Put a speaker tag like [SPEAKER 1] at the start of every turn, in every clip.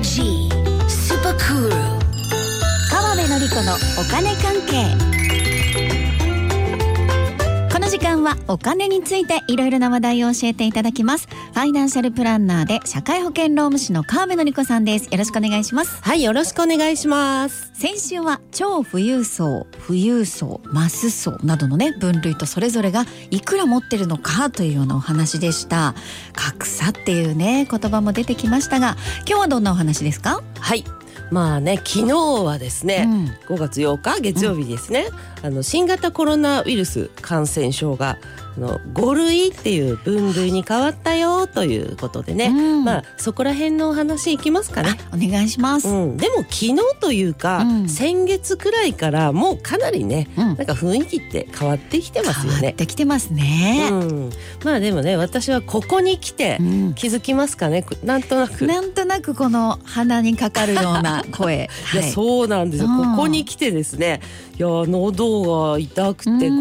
[SPEAKER 1] G. スーパークール
[SPEAKER 2] 川辺典子のお金関係。時間はお金についていろいろな話題を教えていただきますファイナンシャルプランナーで社会保険労務士の川辺典子さんですよろしくお願いします
[SPEAKER 3] はい、よろしくお願いします。
[SPEAKER 2] 先週は超富裕層富裕層マス層などのね分類とそれぞれがいくら持ってるのかというようなお話でした格差っていうね言葉も出てきましたが今日はどんなお話ですか
[SPEAKER 3] はい。まあね、昨日はですね、
[SPEAKER 2] うん。
[SPEAKER 3] 5月8日月曜日ですね、あの新型コロナウイルス感染症があの5類っていう分類に変わったよということでね、
[SPEAKER 2] うん。
[SPEAKER 3] まあそこら辺のお話いきますかね。
[SPEAKER 2] お願いします、
[SPEAKER 3] うん、でも昨日というか、
[SPEAKER 2] うん。
[SPEAKER 3] 先月くらいからもうかなりね、
[SPEAKER 2] うん。
[SPEAKER 3] なんか雰囲気って変わってきてますよね。
[SPEAKER 2] 変わっ。てきてますね、
[SPEAKER 3] うん、まあでもね私はここに来て
[SPEAKER 2] うん。
[SPEAKER 3] 気づきますかね。なんとなく。
[SPEAKER 2] なんとなくこの鼻にかかるような 声。
[SPEAKER 3] いや、
[SPEAKER 2] はい。
[SPEAKER 3] そうなんですよ、
[SPEAKER 2] うん。
[SPEAKER 3] ここに来てですね。いや喉が痛くて
[SPEAKER 2] うん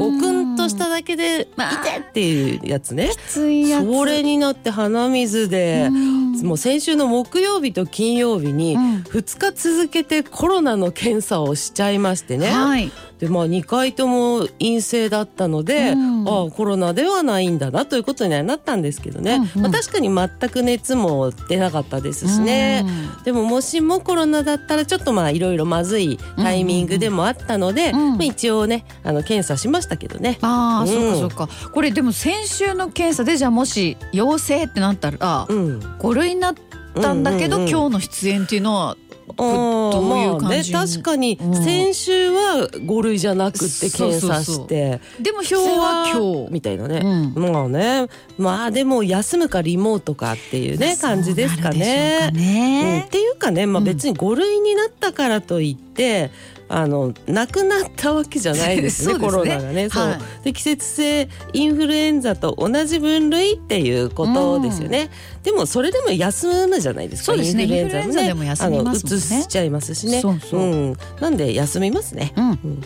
[SPEAKER 3] しただけで
[SPEAKER 2] まあ
[SPEAKER 3] 痛いっていうやつね。
[SPEAKER 2] きついやつ。
[SPEAKER 3] それになって鼻水で、
[SPEAKER 2] うん。
[SPEAKER 3] もう先週の木曜日と金曜日に
[SPEAKER 2] うん。
[SPEAKER 3] 2日続けてコロナの検査をしちゃいましてね、
[SPEAKER 2] はい
[SPEAKER 3] でまあ2回とも陰性だったので、
[SPEAKER 2] うん。
[SPEAKER 3] ああコロナではないんだなということにはなったんですけどね、
[SPEAKER 2] うんうん。
[SPEAKER 3] まあ、確かに全く熱も出なかったですしね、
[SPEAKER 2] うん
[SPEAKER 3] でももしもコロナだったらちょっとまあいろいろまずいタイミングでもあったので、
[SPEAKER 2] うんうん。うん。
[SPEAKER 3] まあ、一応ねあの検査しましたけどね。
[SPEAKER 2] ああ、
[SPEAKER 3] うん。
[SPEAKER 2] そうかそうか。これでも先週の検査でじゃあもし陽性ってなったら
[SPEAKER 3] うん、
[SPEAKER 2] 5類になったんだけど、
[SPEAKER 3] うんうんうん。
[SPEAKER 2] 今日の出演っていうのはどういう感じ
[SPEAKER 3] まあね、確かに
[SPEAKER 2] うん。
[SPEAKER 3] 先週は5類じゃなくって検査して
[SPEAKER 2] でも今日は今日
[SPEAKER 3] みたいなね、
[SPEAKER 2] うん。
[SPEAKER 3] まあね。まあでも休むかリモートかっていうね感じですかね。
[SPEAKER 2] そうなるでしょうか
[SPEAKER 3] うん、
[SPEAKER 2] ね
[SPEAKER 3] っていうかね、まあ、
[SPEAKER 2] うん。
[SPEAKER 3] 別に5類になったからといって、あのなくなったわけじゃないですね
[SPEAKER 2] ね。
[SPEAKER 3] コロナがね。そう。
[SPEAKER 2] はい。
[SPEAKER 3] で季節性インフルエンザと同じ分類っていうことですよね。でもそれでも休むじゃないですか。
[SPEAKER 2] そうですね。
[SPEAKER 3] インフルエンザも
[SPEAKER 2] ね。
[SPEAKER 3] あのうつしちゃいますしね。
[SPEAKER 2] そうそう。ん。
[SPEAKER 3] なんで休みますね。
[SPEAKER 2] うん。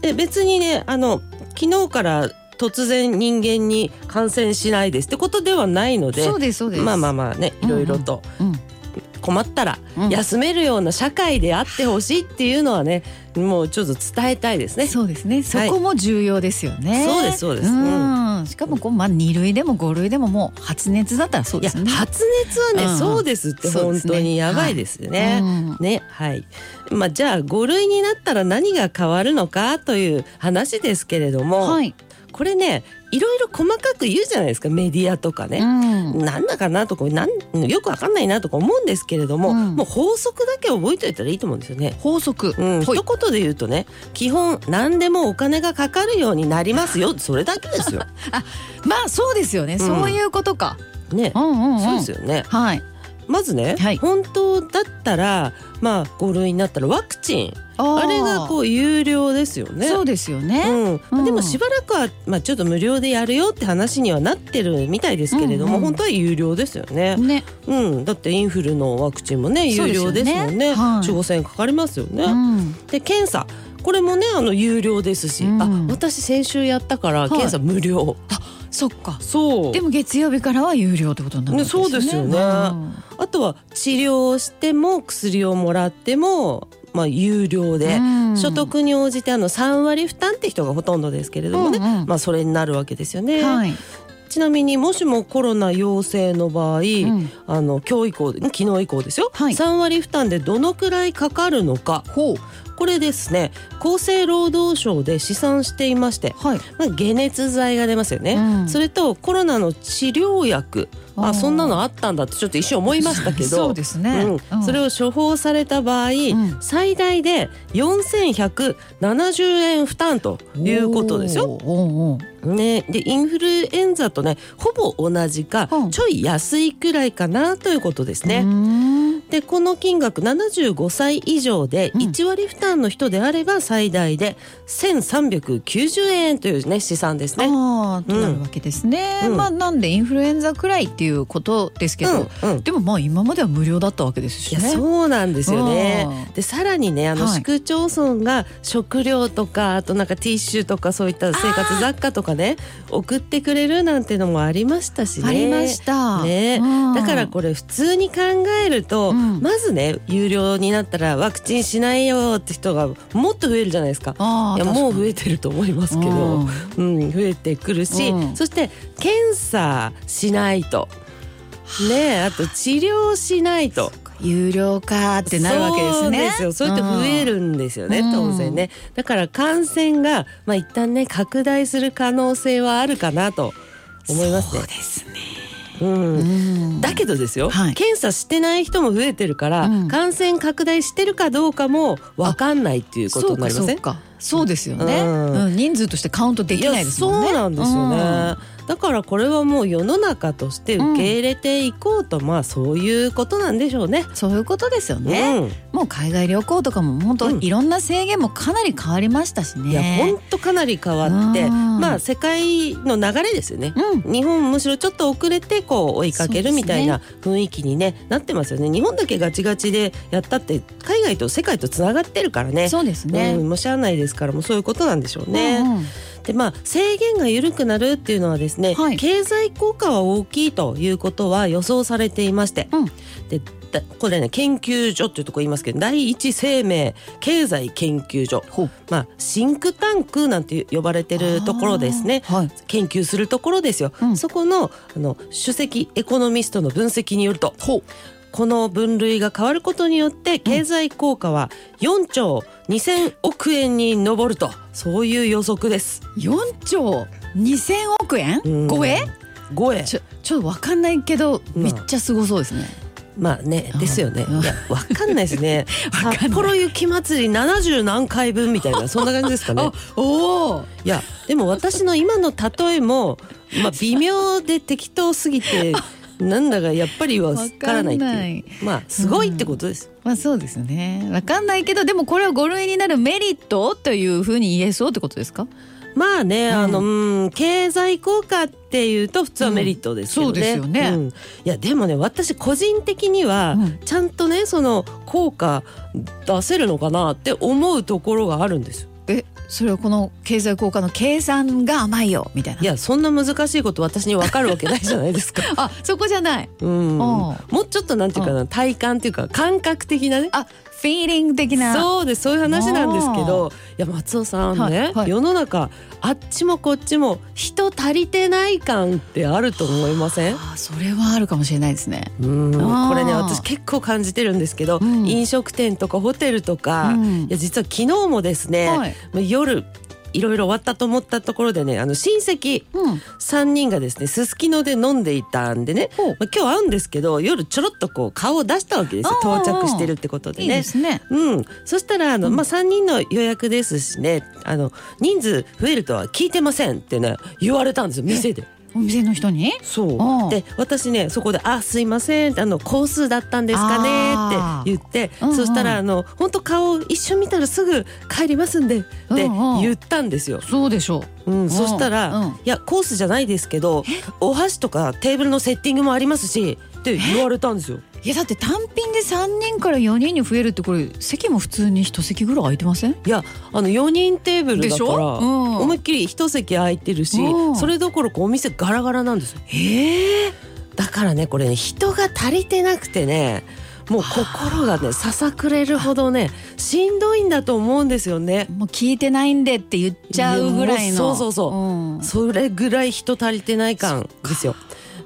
[SPEAKER 3] で別にねあの昨日から突然人間に感染しないですってことではないので。
[SPEAKER 2] そうですそうです。
[SPEAKER 3] まあまあまあねいろいろと。
[SPEAKER 2] うん
[SPEAKER 3] 困ったら
[SPEAKER 2] うん。
[SPEAKER 3] 休めるような社会であってほしいっていうのはねもうちょっと伝えたいですね。
[SPEAKER 2] そうですね。そこも重要ですよね、
[SPEAKER 3] そうですそうです。
[SPEAKER 2] ん。しかもこうまあ2類でも5類でももう発熱だったらそうですね。
[SPEAKER 3] 発熱はね、
[SPEAKER 2] うん。
[SPEAKER 3] そうですって本当にやばいですよね。
[SPEAKER 2] うん
[SPEAKER 3] ねはい。まあ、じゃあ5類になったら何が変わるのかという話ですけれども、
[SPEAKER 2] はい、
[SPEAKER 3] これねいろいろ細かく言うじゃないですかメディアとかね。
[SPEAKER 2] うん。
[SPEAKER 3] なんだかなとかなんよくわかんないなとか思うんですけれども、
[SPEAKER 2] うん。
[SPEAKER 3] もう法則だけ覚えておいたらいいと思うんですよね。
[SPEAKER 2] 法則、
[SPEAKER 3] うん、一言で言うとね基本何でもお金がかかるようになりますよ。それだけですよ。
[SPEAKER 2] まあそうですよね、そういうことか。
[SPEAKER 3] ね、
[SPEAKER 2] うんうん、うん、
[SPEAKER 3] そうですよね。
[SPEAKER 2] はい
[SPEAKER 3] まずね、
[SPEAKER 2] はい。
[SPEAKER 3] 本当だったらまあ5類になったらワクチン。
[SPEAKER 2] あ
[SPEAKER 3] あれがこう有料ですよね。
[SPEAKER 2] そうですよね、
[SPEAKER 3] うん。
[SPEAKER 2] うん。
[SPEAKER 3] でもしばらくは、まあ、ちょっと無料でやるよって話にはなってるみたいですけれども、
[SPEAKER 2] うんうん。
[SPEAKER 3] 本当は有料ですよね。
[SPEAKER 2] ね。
[SPEAKER 3] うん、だってインフルのワクチンもね有料ですもんね。
[SPEAKER 2] はい。
[SPEAKER 3] 4 5千円かかりますよね。
[SPEAKER 2] うん。
[SPEAKER 3] で検査。これもねあの有料ですし、
[SPEAKER 2] うん。
[SPEAKER 3] あ私先週やったから
[SPEAKER 2] い。
[SPEAKER 3] 検査無料。
[SPEAKER 2] そっか。
[SPEAKER 3] そう。
[SPEAKER 2] でも月曜日からは有料ってことになるわけですよね。
[SPEAKER 3] ねそうですよね。
[SPEAKER 2] うん。
[SPEAKER 3] あとは治療をしても薬をもらってもまあ有料で、
[SPEAKER 2] うん。
[SPEAKER 3] 所得に応じてあの3割負担って人がほとんどですけれどもね、
[SPEAKER 2] うんうん。
[SPEAKER 3] まあそれになるわけですよね。
[SPEAKER 2] はい、
[SPEAKER 3] ちなみにもしもコロナ陽性の場合、
[SPEAKER 2] ん。
[SPEAKER 3] あの今日以降昨日以降ですよ、
[SPEAKER 2] はい。
[SPEAKER 3] 3割負担でどのくらいかかるのかこれですね厚生労働省で試算していまして、
[SPEAKER 2] はい。
[SPEAKER 3] まあ、解熱剤が出ますよね、
[SPEAKER 2] うん。
[SPEAKER 3] それとコロナの治療薬。
[SPEAKER 2] あ
[SPEAKER 3] そんなのあったんだってちょっと一瞬思いましたけど。
[SPEAKER 2] そうですね、
[SPEAKER 3] うん、それ
[SPEAKER 2] を
[SPEAKER 3] を処方された場合、
[SPEAKER 2] ん。
[SPEAKER 3] 最大で4170円負担ということですよ。ね、でインフルエンザとねほぼ同じか、
[SPEAKER 2] うん。
[SPEAKER 3] ちょい安いくらいかなということですね。でこの金額75歳以上で
[SPEAKER 2] うん。
[SPEAKER 3] 1割負担の人であれば最大で1390円というね試算ですね。
[SPEAKER 2] ああとなるわけですね、
[SPEAKER 3] うん。
[SPEAKER 2] まあなんでインフルエンザくらいっていうことですけど、
[SPEAKER 3] うんうん。
[SPEAKER 2] でもまあ今までは無料だったわけですしね。
[SPEAKER 3] そうなんですよ
[SPEAKER 2] う
[SPEAKER 3] ね
[SPEAKER 2] ん。
[SPEAKER 3] でさらにねあの
[SPEAKER 2] はい。
[SPEAKER 3] 市区町村が食料とかあとなんかティッシュとかそういった生活雑貨とかね送ってくれるなんてのもありましたしね。
[SPEAKER 2] ありました、
[SPEAKER 3] ね。
[SPEAKER 2] うん。
[SPEAKER 3] だからこれ普通に考えると、
[SPEAKER 2] うん
[SPEAKER 3] まずね有料になったらワクチンしないよって人がもっと増えるじゃないですか。いやもう増えてると思いますけど、
[SPEAKER 2] うん
[SPEAKER 3] うん、増えてくるし、
[SPEAKER 2] うん
[SPEAKER 3] そして検査しないとねあと治療しないと。
[SPEAKER 2] 有料化ってなるわけです
[SPEAKER 3] そう
[SPEAKER 2] ね。
[SPEAKER 3] ですよ。そうやって増えるんですよね、
[SPEAKER 2] うん
[SPEAKER 3] 当然ね。だから感染がまあ一旦ね拡大する可能性はあるかなと思いますね
[SPEAKER 2] そう。ですね。
[SPEAKER 3] うん。
[SPEAKER 2] うん
[SPEAKER 3] だけどですよ、
[SPEAKER 2] はい。
[SPEAKER 3] 検査してない人も増えてるから、
[SPEAKER 2] うん。
[SPEAKER 3] 感染拡大してるかどうかも分かんないっていうことになりません？
[SPEAKER 2] そうかそうですよね、
[SPEAKER 3] うん。
[SPEAKER 2] うん人数としてカウントできないですもんね。
[SPEAKER 3] やそうなんですよね、だからこれはもう世の中として受け入れていこうと、まあそういうことなんでしょうね。
[SPEAKER 2] うんそういうことですよね、
[SPEAKER 3] うん
[SPEAKER 2] もう海外旅行とかも本当
[SPEAKER 3] うん。
[SPEAKER 2] いろんな制限もかなり変わりましたしね。
[SPEAKER 3] いや本当かなり変わって、
[SPEAKER 2] うん。
[SPEAKER 3] まあ世界の流れですよね。
[SPEAKER 2] うん。
[SPEAKER 3] 日本むしろちょっと遅れてこう追いかけるみたいな雰囲気に、ね、なってますよね。日本だけガチガチでやったって海外と世界とつながってるからね。
[SPEAKER 2] そうですね、
[SPEAKER 3] うん、もうしゃあないですからもうそういうことなんでしょうね。
[SPEAKER 2] うんうん
[SPEAKER 3] でまあ制限が緩くなるっていうのはですね、
[SPEAKER 2] はい。
[SPEAKER 3] 経済効果は大きいということは予想されていまして、
[SPEAKER 2] うん。
[SPEAKER 3] でだこれね研究所っていうところ言いますけど第一生命経済研究所。まあシンクタンクなんて呼ばれてるところですね。
[SPEAKER 2] はい。
[SPEAKER 3] 研究するところですよ、
[SPEAKER 2] うん。
[SPEAKER 3] そこのあの首席エコノミストの分析によるとこの分類が変わることによって経済効果は4兆2000億円に上るとそういう予測です。
[SPEAKER 2] 4兆2000億円？
[SPEAKER 3] うん。
[SPEAKER 2] 超え
[SPEAKER 3] 超え
[SPEAKER 2] ちょちょっとわかんないけど
[SPEAKER 3] うん。
[SPEAKER 2] めっちゃすごそうですね、
[SPEAKER 3] まあね
[SPEAKER 2] うん。
[SPEAKER 3] ですよね。
[SPEAKER 2] うん。
[SPEAKER 3] いやわかんないですね。札幌雪まつり70何回分みたいなそんな感じですかね。
[SPEAKER 2] あ。おお
[SPEAKER 3] いやでも私の今の例えもまあ微妙で適当すぎてなんだかやっぱりわからないっていう。
[SPEAKER 2] い。
[SPEAKER 3] まあすごいってことです。
[SPEAKER 2] まあそうですね。わかんないけどでもこれは5類になるメリットというふうに言えそうってことですか？
[SPEAKER 3] まあね、
[SPEAKER 2] うん。
[SPEAKER 3] あの、うん、経済効果っていうと普通はメリットですけどね。
[SPEAKER 2] うんそうですよね。
[SPEAKER 3] ん。いやでもね私個人的には
[SPEAKER 2] うん。
[SPEAKER 3] ちゃんとねその効果出せるのかなって思うところがあるんです。よ。
[SPEAKER 2] えそれはこの経済効果の計算が甘いよみたいな。い
[SPEAKER 3] やそんな難しいこと私に分かるわけないじゃないですか。
[SPEAKER 2] あそこじゃない。
[SPEAKER 3] うん、もうちょっとなんていうかな体感っていうか感覚的なね。
[SPEAKER 2] あフィーリング的な。
[SPEAKER 3] そうですそういう話なんですけどいや松尾さんね、
[SPEAKER 2] はいはい。
[SPEAKER 3] 世の中あっちもこっちも人足りてない感ってあると思いません？
[SPEAKER 2] あそれはあるかもしれないですね。
[SPEAKER 3] うん。これね私結構感じてるんですけど、
[SPEAKER 2] うん。
[SPEAKER 3] 飲食店とかホテルとか、
[SPEAKER 2] うん。
[SPEAKER 3] いや実は昨日もですね、
[SPEAKER 2] はい。
[SPEAKER 3] まあ夜いろいろ終わったと思ったところでねあの親戚
[SPEAKER 2] うん。
[SPEAKER 3] 3人がですねすすきので飲んでいたんでね、
[SPEAKER 2] ほう。
[SPEAKER 3] まあ、今日会うんですけど夜ちょろっとこう顔を出したわけですよ。到着してるってことで
[SPEAKER 2] いい
[SPEAKER 3] ね。
[SPEAKER 2] ですね。
[SPEAKER 3] うん、そしたらあの、
[SPEAKER 2] うん。
[SPEAKER 3] まあ、3人の予約ですしねあの人数増えるとは聞いてませんってね言われたんですよ店で。
[SPEAKER 2] お店の人に？
[SPEAKER 3] そう。で私ねそこで「あすいませんあのコースだったんですかね」って言って、
[SPEAKER 2] うんうん。
[SPEAKER 3] そしたらあの「本当顔一緒見たらすぐ帰りますんで」って
[SPEAKER 2] うんうん。
[SPEAKER 3] 言ったんですよ。
[SPEAKER 2] そうでしょ
[SPEAKER 3] う。ん、そしたら、
[SPEAKER 2] うん。
[SPEAKER 3] いやコースじゃないですけどお箸とかテーブルのセッティングもありますしって言われたんですよ。
[SPEAKER 2] ういやだって単品で3人から4人に増えるってこれ席も普通に一席ぐらい空いてません？
[SPEAKER 3] いやあの4人テーブルだ
[SPEAKER 2] でしょ？
[SPEAKER 3] から、
[SPEAKER 2] うん。
[SPEAKER 3] 思いっきり一席空いてるし、
[SPEAKER 2] うん。
[SPEAKER 3] それどころかお店ガラガラなんですよ。
[SPEAKER 2] ええ
[SPEAKER 3] だからねこれね人が足りてなくてねもう心がねささくれるほどねしんどいんだと思うんですよね。
[SPEAKER 2] もう聞いてないんでって言っちゃうぐらいの。
[SPEAKER 3] そうそうそう。
[SPEAKER 2] うん。
[SPEAKER 3] それぐらい人足りてない感ですよ。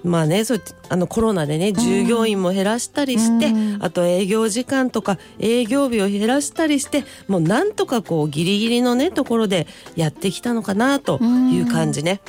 [SPEAKER 3] まあねそうあのコロナでね従業員も減らしたりして、
[SPEAKER 2] うん。
[SPEAKER 3] あと営業時間とか営業日を減らしたりしてもうなんとかこうギリギリのねところでやってきたのかなという感じね。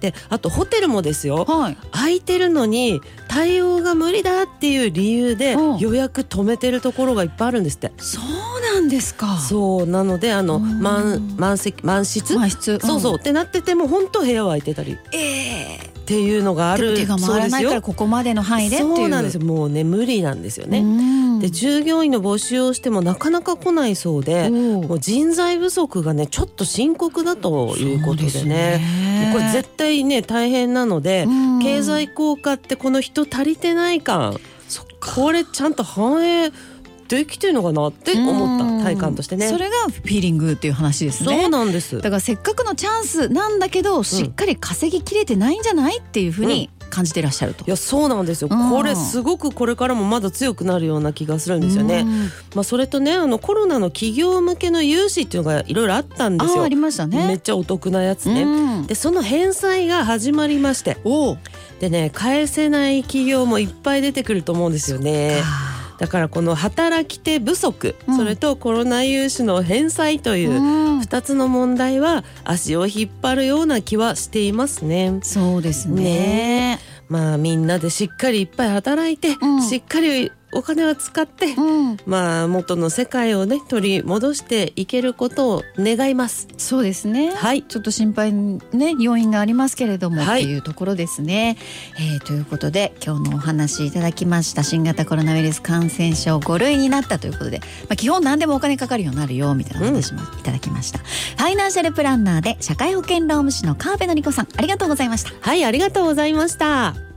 [SPEAKER 3] であとホテルもですよ。
[SPEAKER 2] はい。
[SPEAKER 3] 空いてるのに対応が無理だっていう理由で
[SPEAKER 2] うん。
[SPEAKER 3] 予約止めてるところがいっぱいあるんですって。
[SPEAKER 2] そうなんですか。
[SPEAKER 3] そうなのであの
[SPEAKER 2] うん。
[SPEAKER 3] 満満席満室？
[SPEAKER 2] 満室。
[SPEAKER 3] そうそう、ってなってても本当部屋は空いてたり。っ
[SPEAKER 2] ええ
[SPEAKER 3] ていうのがある。
[SPEAKER 2] 手が回らないからここまでの範囲で
[SPEAKER 3] そうなんですよ。もうね無理なんですよね。
[SPEAKER 2] うん。
[SPEAKER 3] で従業員の募集をしてもなかなか来ないそうでもう人材不足がねちょっと深刻だということでね。もうこれ絶対ね大変なので、
[SPEAKER 2] うん。
[SPEAKER 3] 経済効果ってこの人足りてない感これちゃんと反映できてるのかなって思った体感としてね。
[SPEAKER 2] それがフィーリングっていう話ですね
[SPEAKER 3] そうなんです
[SPEAKER 2] だからせっかくのチャンスなんだけどしっかり稼ぎきれてないんじゃないっていうふうに感じてらっしゃると
[SPEAKER 3] い。やそうなんですよ、
[SPEAKER 2] うん
[SPEAKER 3] これすごくこれからもまだ強くなるような気がするんですよね。
[SPEAKER 2] うん
[SPEAKER 3] まあ、それとねあのコロナの企業向けの融資っていうのがいろいろあったんですよ。
[SPEAKER 2] ありましたね。
[SPEAKER 3] めっちゃお得なやつね。
[SPEAKER 2] うん
[SPEAKER 3] でその返済が始まりまして。でね返せない企業もいっぱい出てくると思うんですよね。
[SPEAKER 2] あ
[SPEAKER 3] だからこの働き手不足、
[SPEAKER 2] うん
[SPEAKER 3] それとコロナ融資の返済と
[SPEAKER 2] ー
[SPEAKER 3] いう
[SPEAKER 2] うん
[SPEAKER 3] 2つの問題は足を引っ張るような気はしていますね。
[SPEAKER 2] そうですね。
[SPEAKER 3] まあみんなでしっかりいっぱい働いて、
[SPEAKER 2] うん
[SPEAKER 3] しっかりお金は使って、
[SPEAKER 2] うん、
[SPEAKER 3] まあ元の世界をね取り戻していけることを願います。
[SPEAKER 2] そうですね。
[SPEAKER 3] はい
[SPEAKER 2] ちょっと心配ね要因がありますけれども、
[SPEAKER 3] はい
[SPEAKER 2] っていうところですね。えーということで今日のお話いただきました新型コロナウイルス感染症5類になったということで、まあ基本何でもお金かかるようになるよみたいな話もいただきました。ファイナンシャルプランナーで社会保険労務士の川辺典子さんありがとうございました。
[SPEAKER 3] はい、ありがとうございました。